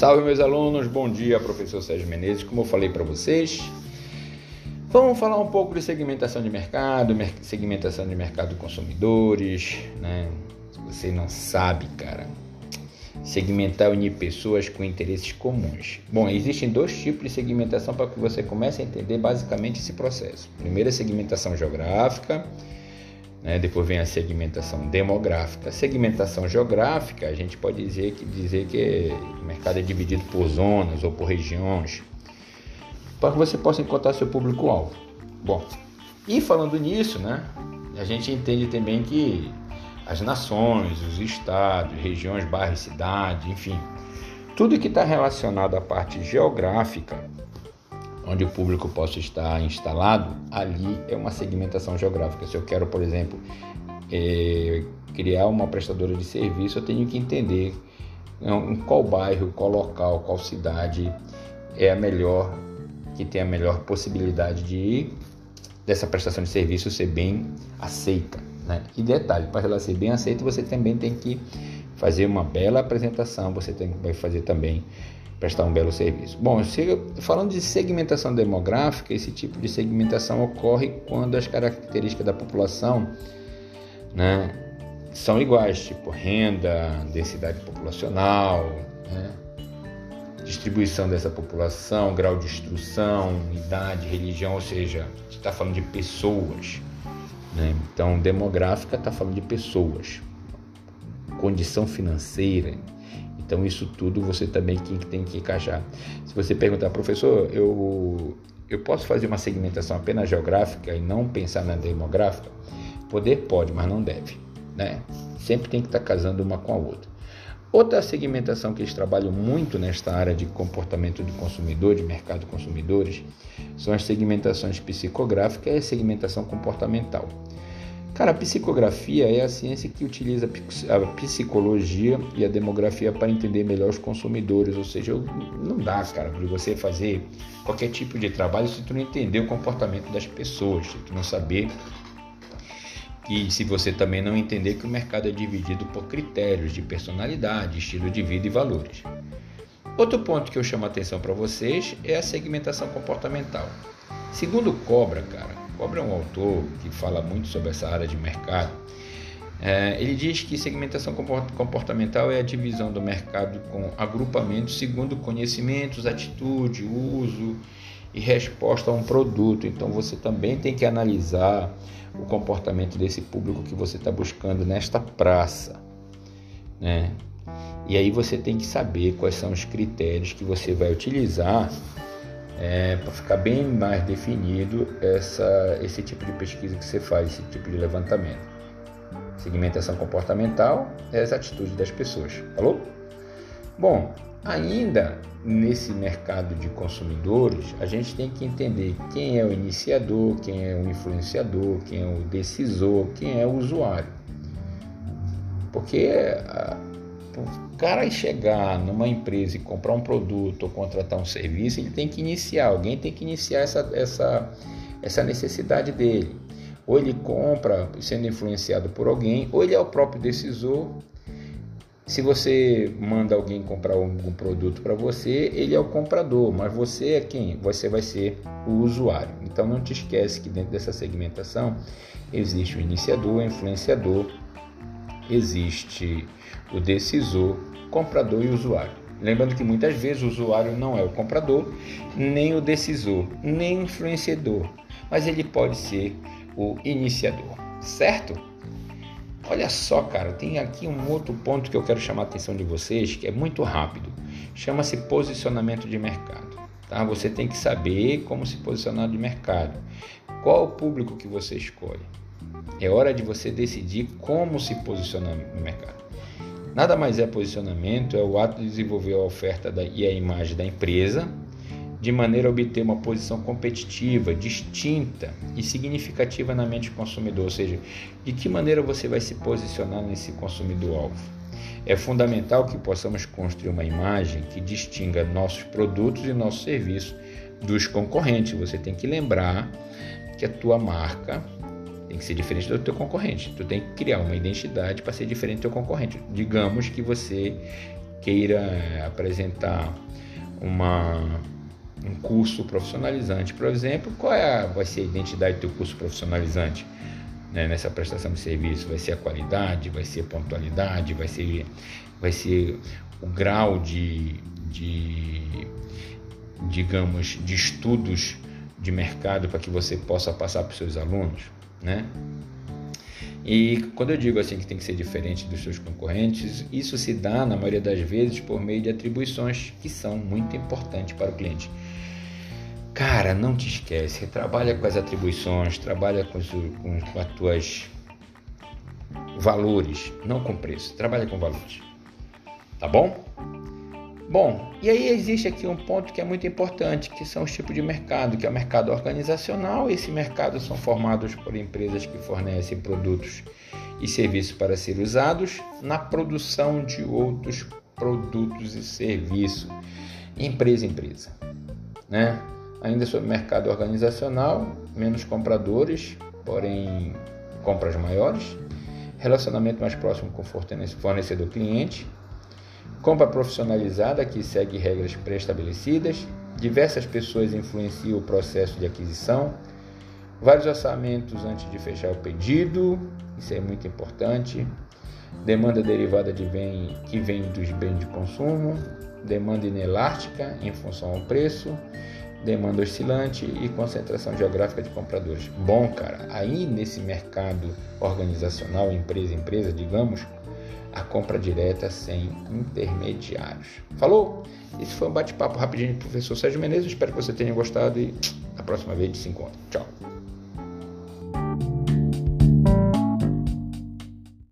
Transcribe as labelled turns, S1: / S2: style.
S1: Salve meus alunos, bom dia, professor Sérgio Menezes. Como eu falei para vocês, vamos falar um pouco de segmentação de mercado, segmentação de mercado consumidores, né? Se você não sabe, cara, segmentar unir pessoas com interesses comuns. Bom, existem dois tipos de segmentação para que você comece a entender basicamente esse processo. Primeiro é segmentação geográfica né? Depois vem a segmentação demográfica. A segmentação geográfica, a gente pode dizer que, dizer que o mercado é dividido por zonas ou por regiões, para que você possa encontrar seu público-alvo. Bom, e falando nisso, né, a gente entende também que as nações, os estados, regiões, bairros, cidades, enfim, tudo que está relacionado à parte geográfica onde o público possa estar instalado, ali é uma segmentação geográfica. Se eu quero, por exemplo, é, criar uma prestadora de serviço, eu tenho que entender em qual bairro, qual local, qual cidade é a melhor, que tem a melhor possibilidade de dessa prestação de serviço ser bem aceita. Né? E detalhe, para ela ser bem aceita, você também tem que fazer uma bela apresentação, você tem que fazer também prestar um belo serviço. Bom, falando de segmentação demográfica, esse tipo de segmentação ocorre quando as características da população né, são iguais, tipo renda, densidade populacional, né, distribuição dessa população, grau de instrução, idade, religião, ou seja, está falando de pessoas. Né? Então, demográfica está falando de pessoas, condição financeira, então isso tudo você também tem que encaixar. Se você perguntar, professor, eu, eu posso fazer uma segmentação apenas geográfica e não pensar na demográfica? Poder pode, mas não deve. Né? Sempre tem que estar casando uma com a outra. Outra segmentação que eles trabalham muito nesta área de comportamento do consumidor, de mercado consumidores, são as segmentações psicográficas e a segmentação comportamental. Cara, a psicografia é a ciência que utiliza a psicologia e a demografia para entender melhor os consumidores, ou seja, não dá, cara, para você fazer qualquer tipo de trabalho se tu não entender o comportamento das pessoas, se tu não saber e se você também não entender que o mercado é dividido por critérios de personalidade, estilo de vida e valores. Outro ponto que eu chamo a atenção para vocês é a segmentação comportamental. Segundo Cobra, cara, Cobra é um autor que fala muito sobre essa área de mercado. É, ele diz que segmentação comportamental é a divisão do mercado com agrupamentos segundo conhecimentos, atitude, uso e resposta a um produto. Então você também tem que analisar o comportamento desse público que você está buscando nesta praça. Né? E aí você tem que saber quais são os critérios que você vai utilizar é, para ficar bem mais definido essa, esse tipo de pesquisa que você faz, esse tipo de levantamento. Segmentação comportamental é as atitudes das pessoas. Falou? Bom, ainda nesse mercado de consumidores, a gente tem que entender quem é o iniciador, quem é o influenciador, quem é o decisor, quem é o usuário. Porque o cara chegar numa empresa e comprar um produto ou contratar um serviço, ele tem que iniciar, alguém tem que iniciar essa, essa, essa necessidade dele. Ou ele compra sendo influenciado por alguém, ou ele é o próprio decisor. Se você manda alguém comprar algum produto para você, ele é o comprador, mas você é quem? Você vai ser o usuário. Então não te esquece que dentro dessa segmentação existe o iniciador, o influenciador, existe o decisor, comprador e usuário. Lembrando que muitas vezes o usuário não é o comprador, nem o decisor, nem o influenciador, mas ele pode ser o iniciador, certo? Olha só, cara, tem aqui um outro ponto que eu quero chamar a atenção de vocês, que é muito rápido. Chama-se posicionamento de mercado. Tá? Você tem que saber como se posicionar de mercado. Qual o público que você escolhe? É hora de você decidir como se posicionar no mercado. Nada mais é posicionamento, é o ato de desenvolver a oferta e a imagem da empresa de maneira a obter uma posição competitiva, distinta e significativa na mente do consumidor, ou seja, de que maneira você vai se posicionar nesse consumidor-alvo. É fundamental que possamos construir uma imagem que distinga nossos produtos e nossos serviços dos concorrentes. Você tem que lembrar que a tua marca tem que ser diferente do teu concorrente. Tu tem que criar uma identidade para ser diferente do teu concorrente. Digamos que você queira apresentar uma, um curso profissionalizante, por exemplo, qual é a, vai ser a identidade do teu curso profissionalizante? Né, nessa prestação de serviço vai ser a qualidade, vai ser a pontualidade, vai ser, vai ser o grau de, de digamos, de estudos de mercado para que você possa passar para os seus alunos, né? E quando eu digo assim que tem que ser diferente dos seus concorrentes, isso se dá na maioria das vezes por meio de atribuições que são muito importantes para o cliente. Cara, não te esquece, trabalha com as atribuições, trabalha com, os, com, com as tuas valores, não com preço, trabalha com valores. Tá bom? Bom, e aí existe aqui um ponto que é muito importante, que são os tipos de mercado, que é o mercado organizacional. Esse mercado são formados por empresas que fornecem produtos e serviços para ser usados na produção de outros produtos e serviços, empresa empresa, né? Ainda sobre mercado organizacional, menos compradores, porém compras maiores, relacionamento mais próximo com fornecedor cliente, Compra profissionalizada que segue regras pré-estabelecidas. Diversas pessoas influenciam o processo de aquisição. Vários orçamentos antes de fechar o pedido. Isso é muito importante. Demanda derivada de bem que vem dos bens de consumo. Demanda inelástica em função ao preço. Demanda oscilante e concentração geográfica de compradores. Bom, cara, aí nesse mercado organizacional, empresa empresa, digamos, a compra direta sem intermediários. Falou? Esse foi um bate-papo rapidinho com o professor Sérgio Menezes. Espero que você tenha gostado e a próxima vez se encontra. Tchau.